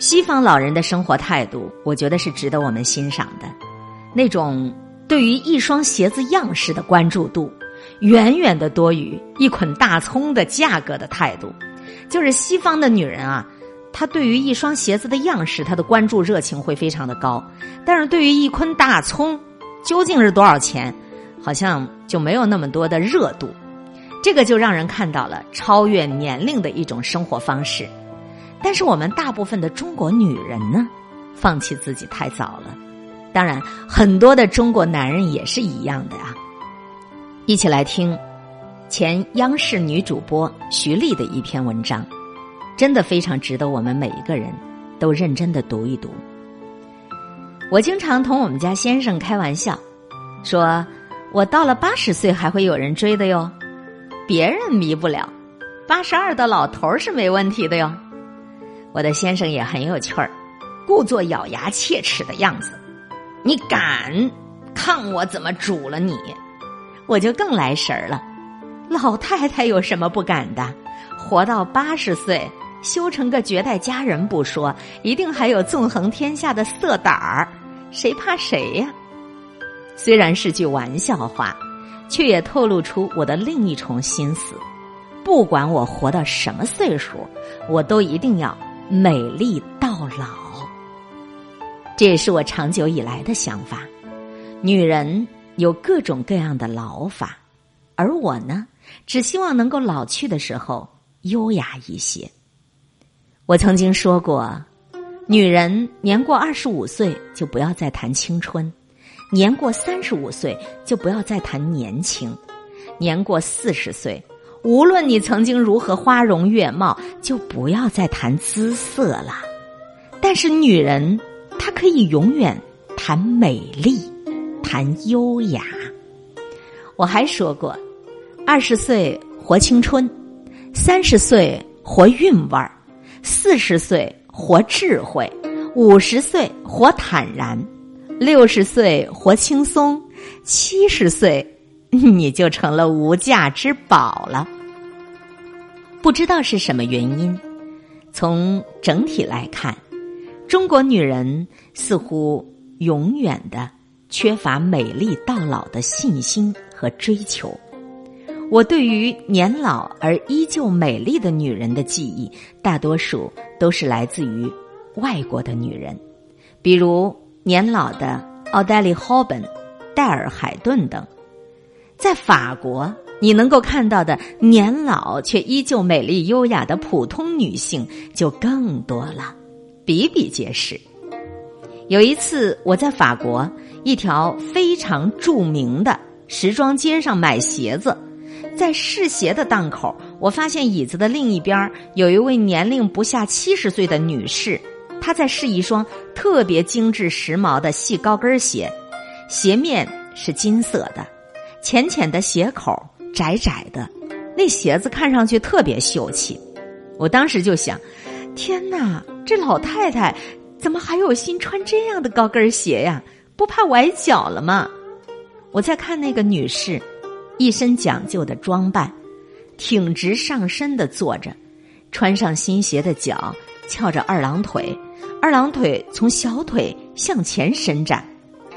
西方老人的生活态度，我觉得是值得我们欣赏的。那种对于一双鞋子样式的关注度，远远的多于一捆大葱的价格的态度。就是西方的女人啊，她对于一双鞋子的样式，她的关注热情会非常的高；但是对于一捆大葱究竟是多少钱，好像就没有那么多的热度。这个就让人看到了超越年龄的一种生活方式。但是我们大部分的中国女人呢，放弃自己太早了。当然，很多的中国男人也是一样的啊。一起来听前央视女主播徐丽的一篇文章，真的非常值得我们每一个人都认真的读一读。我经常同我们家先生开玩笑，说我到了八十岁还会有人追的哟，别人迷不了，八十二的老头儿是没问题的哟。我的先生也很有趣儿，故作咬牙切齿的样子。你敢看我怎么煮了你？我就更来神儿了。老太太有什么不敢的？活到八十岁，修成个绝代佳人不说，一定还有纵横天下的色胆儿。谁怕谁呀？虽然是句玩笑话，却也透露出我的另一重心思。不管我活到什么岁数，我都一定要。美丽到老，这也是我长久以来的想法。女人有各种各样的老法，而我呢，只希望能够老去的时候优雅一些。我曾经说过，女人年过二十五岁就不要再谈青春，年过三十五岁就不要再谈年轻，年过四十岁。无论你曾经如何花容月貌，就不要再谈姿色了。但是女人，她可以永远谈美丽，谈优雅。我还说过，二十岁活青春，三十岁活韵味儿，四十岁活智慧，五十岁活坦然，六十岁活轻松，七十岁。你就成了无价之宝了。不知道是什么原因，从整体来看，中国女人似乎永远的缺乏美丽到老的信心和追求。我对于年老而依旧美丽的女人的记忆，大多数都是来自于外国的女人，比如年老的奥黛丽·霍本、戴尔·海顿等。在法国，你能够看到的年老却依旧美丽优雅的普通女性就更多了，比比皆是。有一次，我在法国一条非常著名的时装街上买鞋子，在试鞋的档口，我发现椅子的另一边有一位年龄不下七十岁的女士，她在试一双特别精致时髦的细高跟鞋，鞋面是金色的。浅浅的鞋口，窄窄的，那鞋子看上去特别秀气。我当时就想：天哪，这老太太怎么还有心穿这样的高跟鞋呀？不怕崴脚了吗？我再看那个女士，一身讲究的装扮，挺直上身的坐着，穿上新鞋的脚翘着二郎腿，二郎腿从小腿向前伸展，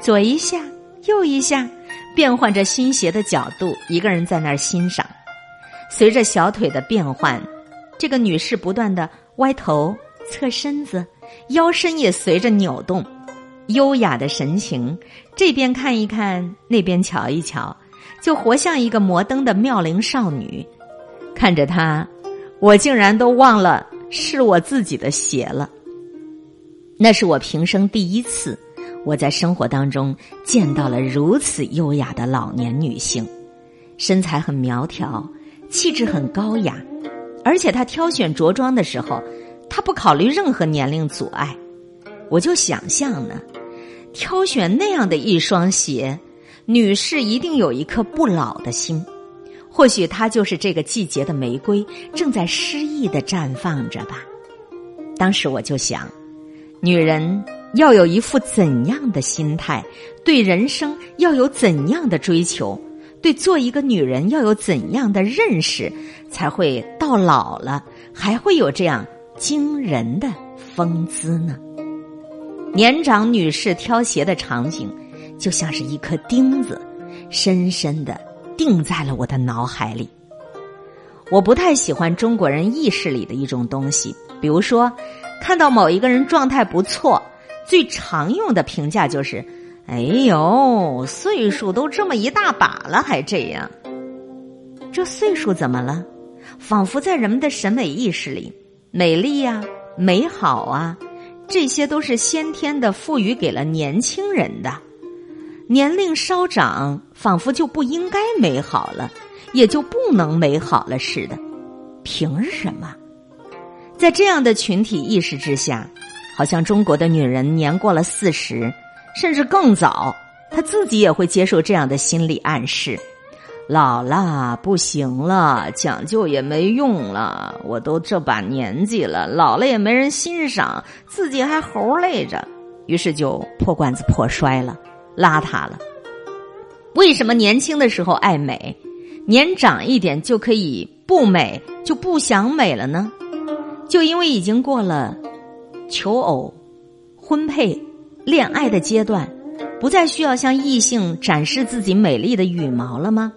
左一下，右一下。变换着新鞋的角度，一个人在那儿欣赏。随着小腿的变换，这个女士不断的歪头、侧身子，腰身也随着扭动，优雅的神情，这边看一看，那边瞧一瞧，就活像一个摩登的妙龄少女。看着她，我竟然都忘了是我自己的鞋了。那是我平生第一次。我在生活当中见到了如此优雅的老年女性，身材很苗条，气质很高雅，而且她挑选着装的时候，她不考虑任何年龄阻碍。我就想象呢，挑选那样的一双鞋，女士一定有一颗不老的心，或许她就是这个季节的玫瑰，正在诗意的绽放着吧。当时我就想，女人。要有一副怎样的心态？对人生要有怎样的追求？对做一个女人要有怎样的认识？才会到老了还会有这样惊人的风姿呢？年长女士挑鞋的场景，就像是一颗钉子，深深的钉在了我的脑海里。我不太喜欢中国人意识里的一种东西，比如说，看到某一个人状态不错，最常用的评价就是：“哎呦，岁数都这么一大把了，还这样。”这岁数怎么了？仿佛在人们的审美意识里，美丽呀、美好啊，这些都是先天的赋予给了年轻人的。年龄稍长，仿佛就不应该美好了。也就不能美好了似的，凭什么？在这样的群体意识之下，好像中国的女人年过了四十，甚至更早，她自己也会接受这样的心理暗示：老了不行了，讲究也没用了，我都这把年纪了，老了也没人欣赏，自己还猴累着，于是就破罐子破摔了，邋遢了。为什么年轻的时候爱美？年长一点就可以不美，就不想美了呢？就因为已经过了求偶、婚配、恋爱的阶段，不再需要向异性展示自己美丽的羽毛了吗？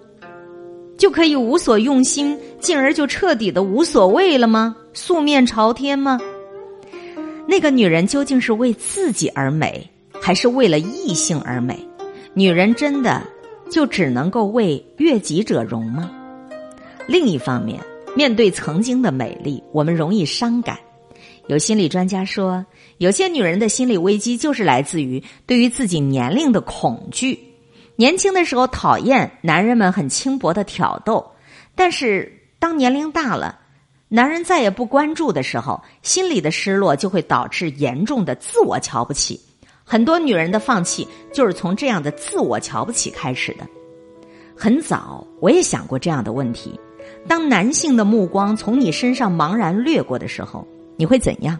就可以无所用心，进而就彻底的无所谓了吗？素面朝天吗？那个女人究竟是为自己而美，还是为了异性而美？女人真的？就只能够为悦己者容吗？另一方面，面对曾经的美丽，我们容易伤感。有心理专家说，有些女人的心理危机就是来自于对于自己年龄的恐惧。年轻的时候讨厌男人们很轻薄的挑逗，但是当年龄大了，男人再也不关注的时候，心里的失落就会导致严重的自我瞧不起。很多女人的放弃就是从这样的自我瞧不起开始的。很早我也想过这样的问题：当男性的目光从你身上茫然掠过的时候，你会怎样？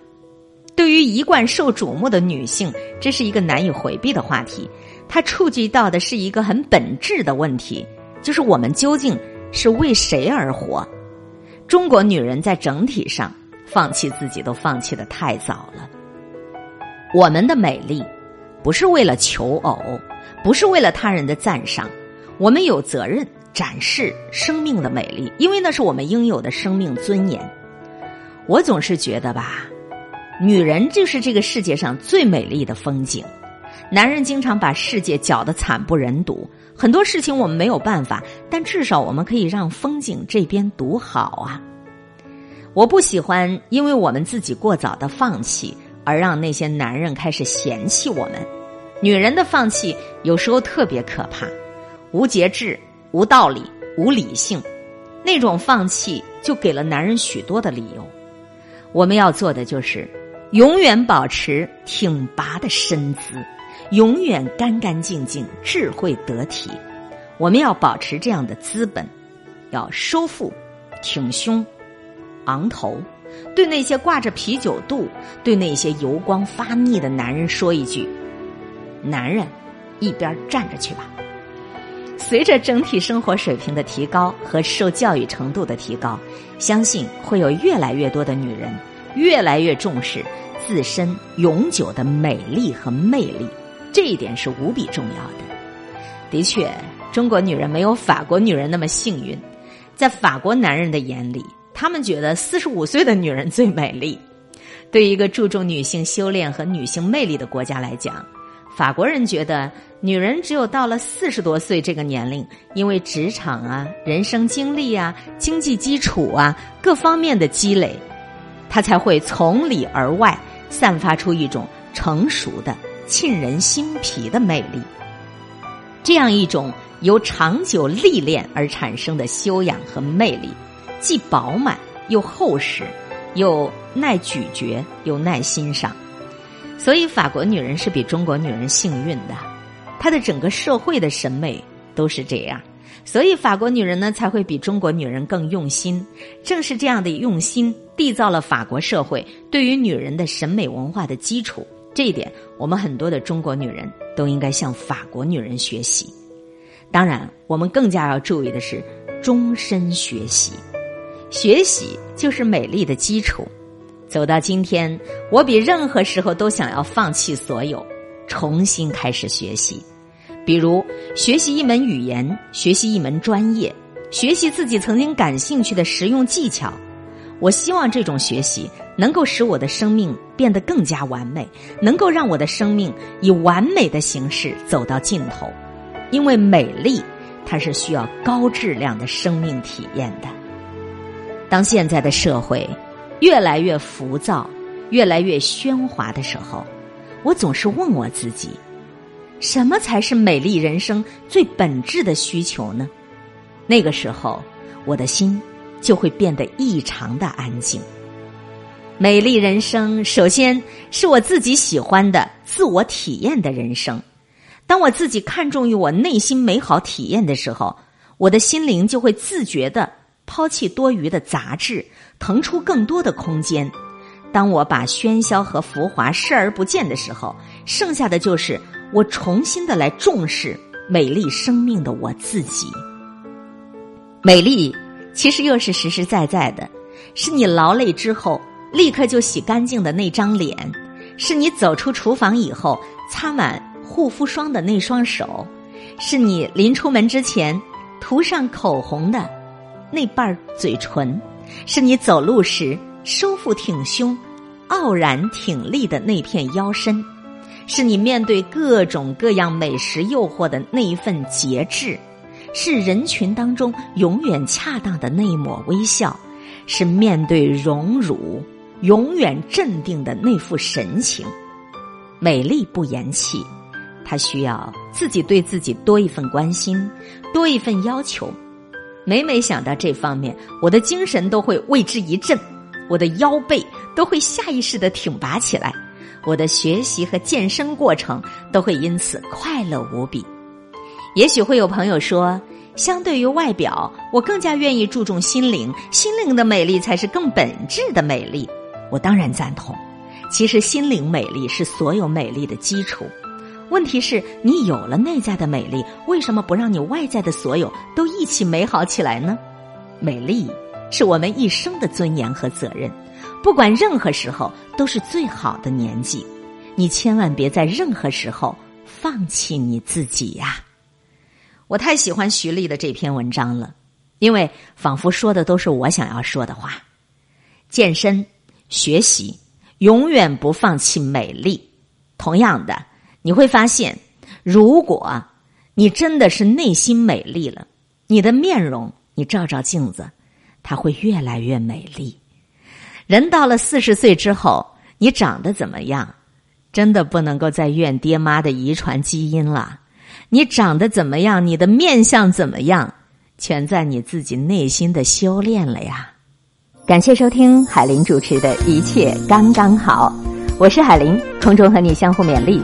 对于一贯受瞩目的女性，这是一个难以回避的话题。它触及到的是一个很本质的问题，就是我们究竟是为谁而活？中国女人在整体上放弃自己都放弃的太早了。我们的美丽。不是为了求偶，不是为了他人的赞赏，我们有责任展示生命的美丽，因为那是我们应有的生命尊严。我总是觉得吧，女人就是这个世界上最美丽的风景。男人经常把世界搅得惨不忍睹，很多事情我们没有办法，但至少我们可以让风景这边独好啊。我不喜欢因为我们自己过早的放弃，而让那些男人开始嫌弃我们。女人的放弃有时候特别可怕，无节制、无道理、无理性，那种放弃就给了男人许多的理由。我们要做的就是永远保持挺拔的身姿，永远干干净净、智慧得体。我们要保持这样的资本，要收腹、挺胸、昂头，对那些挂着啤酒肚、对那些油光发腻的男人说一句。男人，一边站着去吧。随着整体生活水平的提高和受教育程度的提高，相信会有越来越多的女人越来越重视自身永久的美丽和魅力。这一点是无比重要的。的确，中国女人没有法国女人那么幸运。在法国男人的眼里，他们觉得四十五岁的女人最美丽。对于一个注重女性修炼和女性魅力的国家来讲。法国人觉得，女人只有到了四十多岁这个年龄，因为职场啊、人生经历啊、经济基础啊各方面的积累，她才会从里而外散发出一种成熟的、沁人心脾的魅力。这样一种由长久历练而产生的修养和魅力，既饱满又厚实，又耐咀嚼又耐欣赏。所以，法国女人是比中国女人幸运的，她的整个社会的审美都是这样，所以法国女人呢才会比中国女人更用心。正是这样的用心，缔造了法国社会对于女人的审美文化的基础。这一点，我们很多的中国女人都应该向法国女人学习。当然，我们更加要注意的是终身学习，学习就是美丽的基础。走到今天，我比任何时候都想要放弃所有，重新开始学习。比如学习一门语言，学习一门专业，学习自己曾经感兴趣的实用技巧。我希望这种学习能够使我的生命变得更加完美，能够让我的生命以完美的形式走到尽头。因为美丽，它是需要高质量的生命体验的。当现在的社会越来越浮躁、越来越喧哗的时候，我总是问我自己。什么才是美丽人生最本质的需求呢？那个时候，我的心就会变得异常的安静。美丽人生，首先是我自己喜欢的、自我体验的人生。当我自己看重于我内心美好体验的时候，我的心灵就会自觉的抛弃多余的杂质，腾出更多的空间。当我把喧嚣和浮华视而不见的时候，剩下的就是。我重新的来重视美丽生命的我自己。美丽其实又是实实在在的，是你劳累之后立刻就洗干净的那张脸，是你走出厨房以后擦满护肤霜的那双手，是你临出门之前涂上口红的那瓣嘴唇，是你走路时收腹挺胸、傲然挺立的那片腰身。是你面对各种各样美食诱惑的那一份节制，是人群当中永远恰当的那一抹微笑，是面对荣辱永远镇定的那副神情。美丽不言弃，它需要自己对自己多一份关心，多一份要求。每每想到这方面，我的精神都会为之一振，我的腰背都会下意识的挺拔起来。我的学习和健身过程都会因此快乐无比。也许会有朋友说，相对于外表，我更加愿意注重心灵，心灵的美丽才是更本质的美丽。我当然赞同。其实，心灵美丽是所有美丽的基础。问题是，你有了内在的美丽，为什么不让你外在的所有都一起美好起来呢？美丽是我们一生的尊严和责任。不管任何时候都是最好的年纪，你千万别在任何时候放弃你自己呀！我太喜欢徐丽的这篇文章了，因为仿佛说的都是我想要说的话。健身、学习，永远不放弃美丽。同样的，你会发现，如果你真的是内心美丽了，你的面容，你照照镜子，它会越来越美丽。人到了四十岁之后，你长得怎么样，真的不能够再怨爹妈的遗传基因了。你长得怎么样，你的面相怎么样，全在你自己内心的修炼了呀。感谢收听海林主持的一切刚刚好，我是海林，空中和你相互勉励，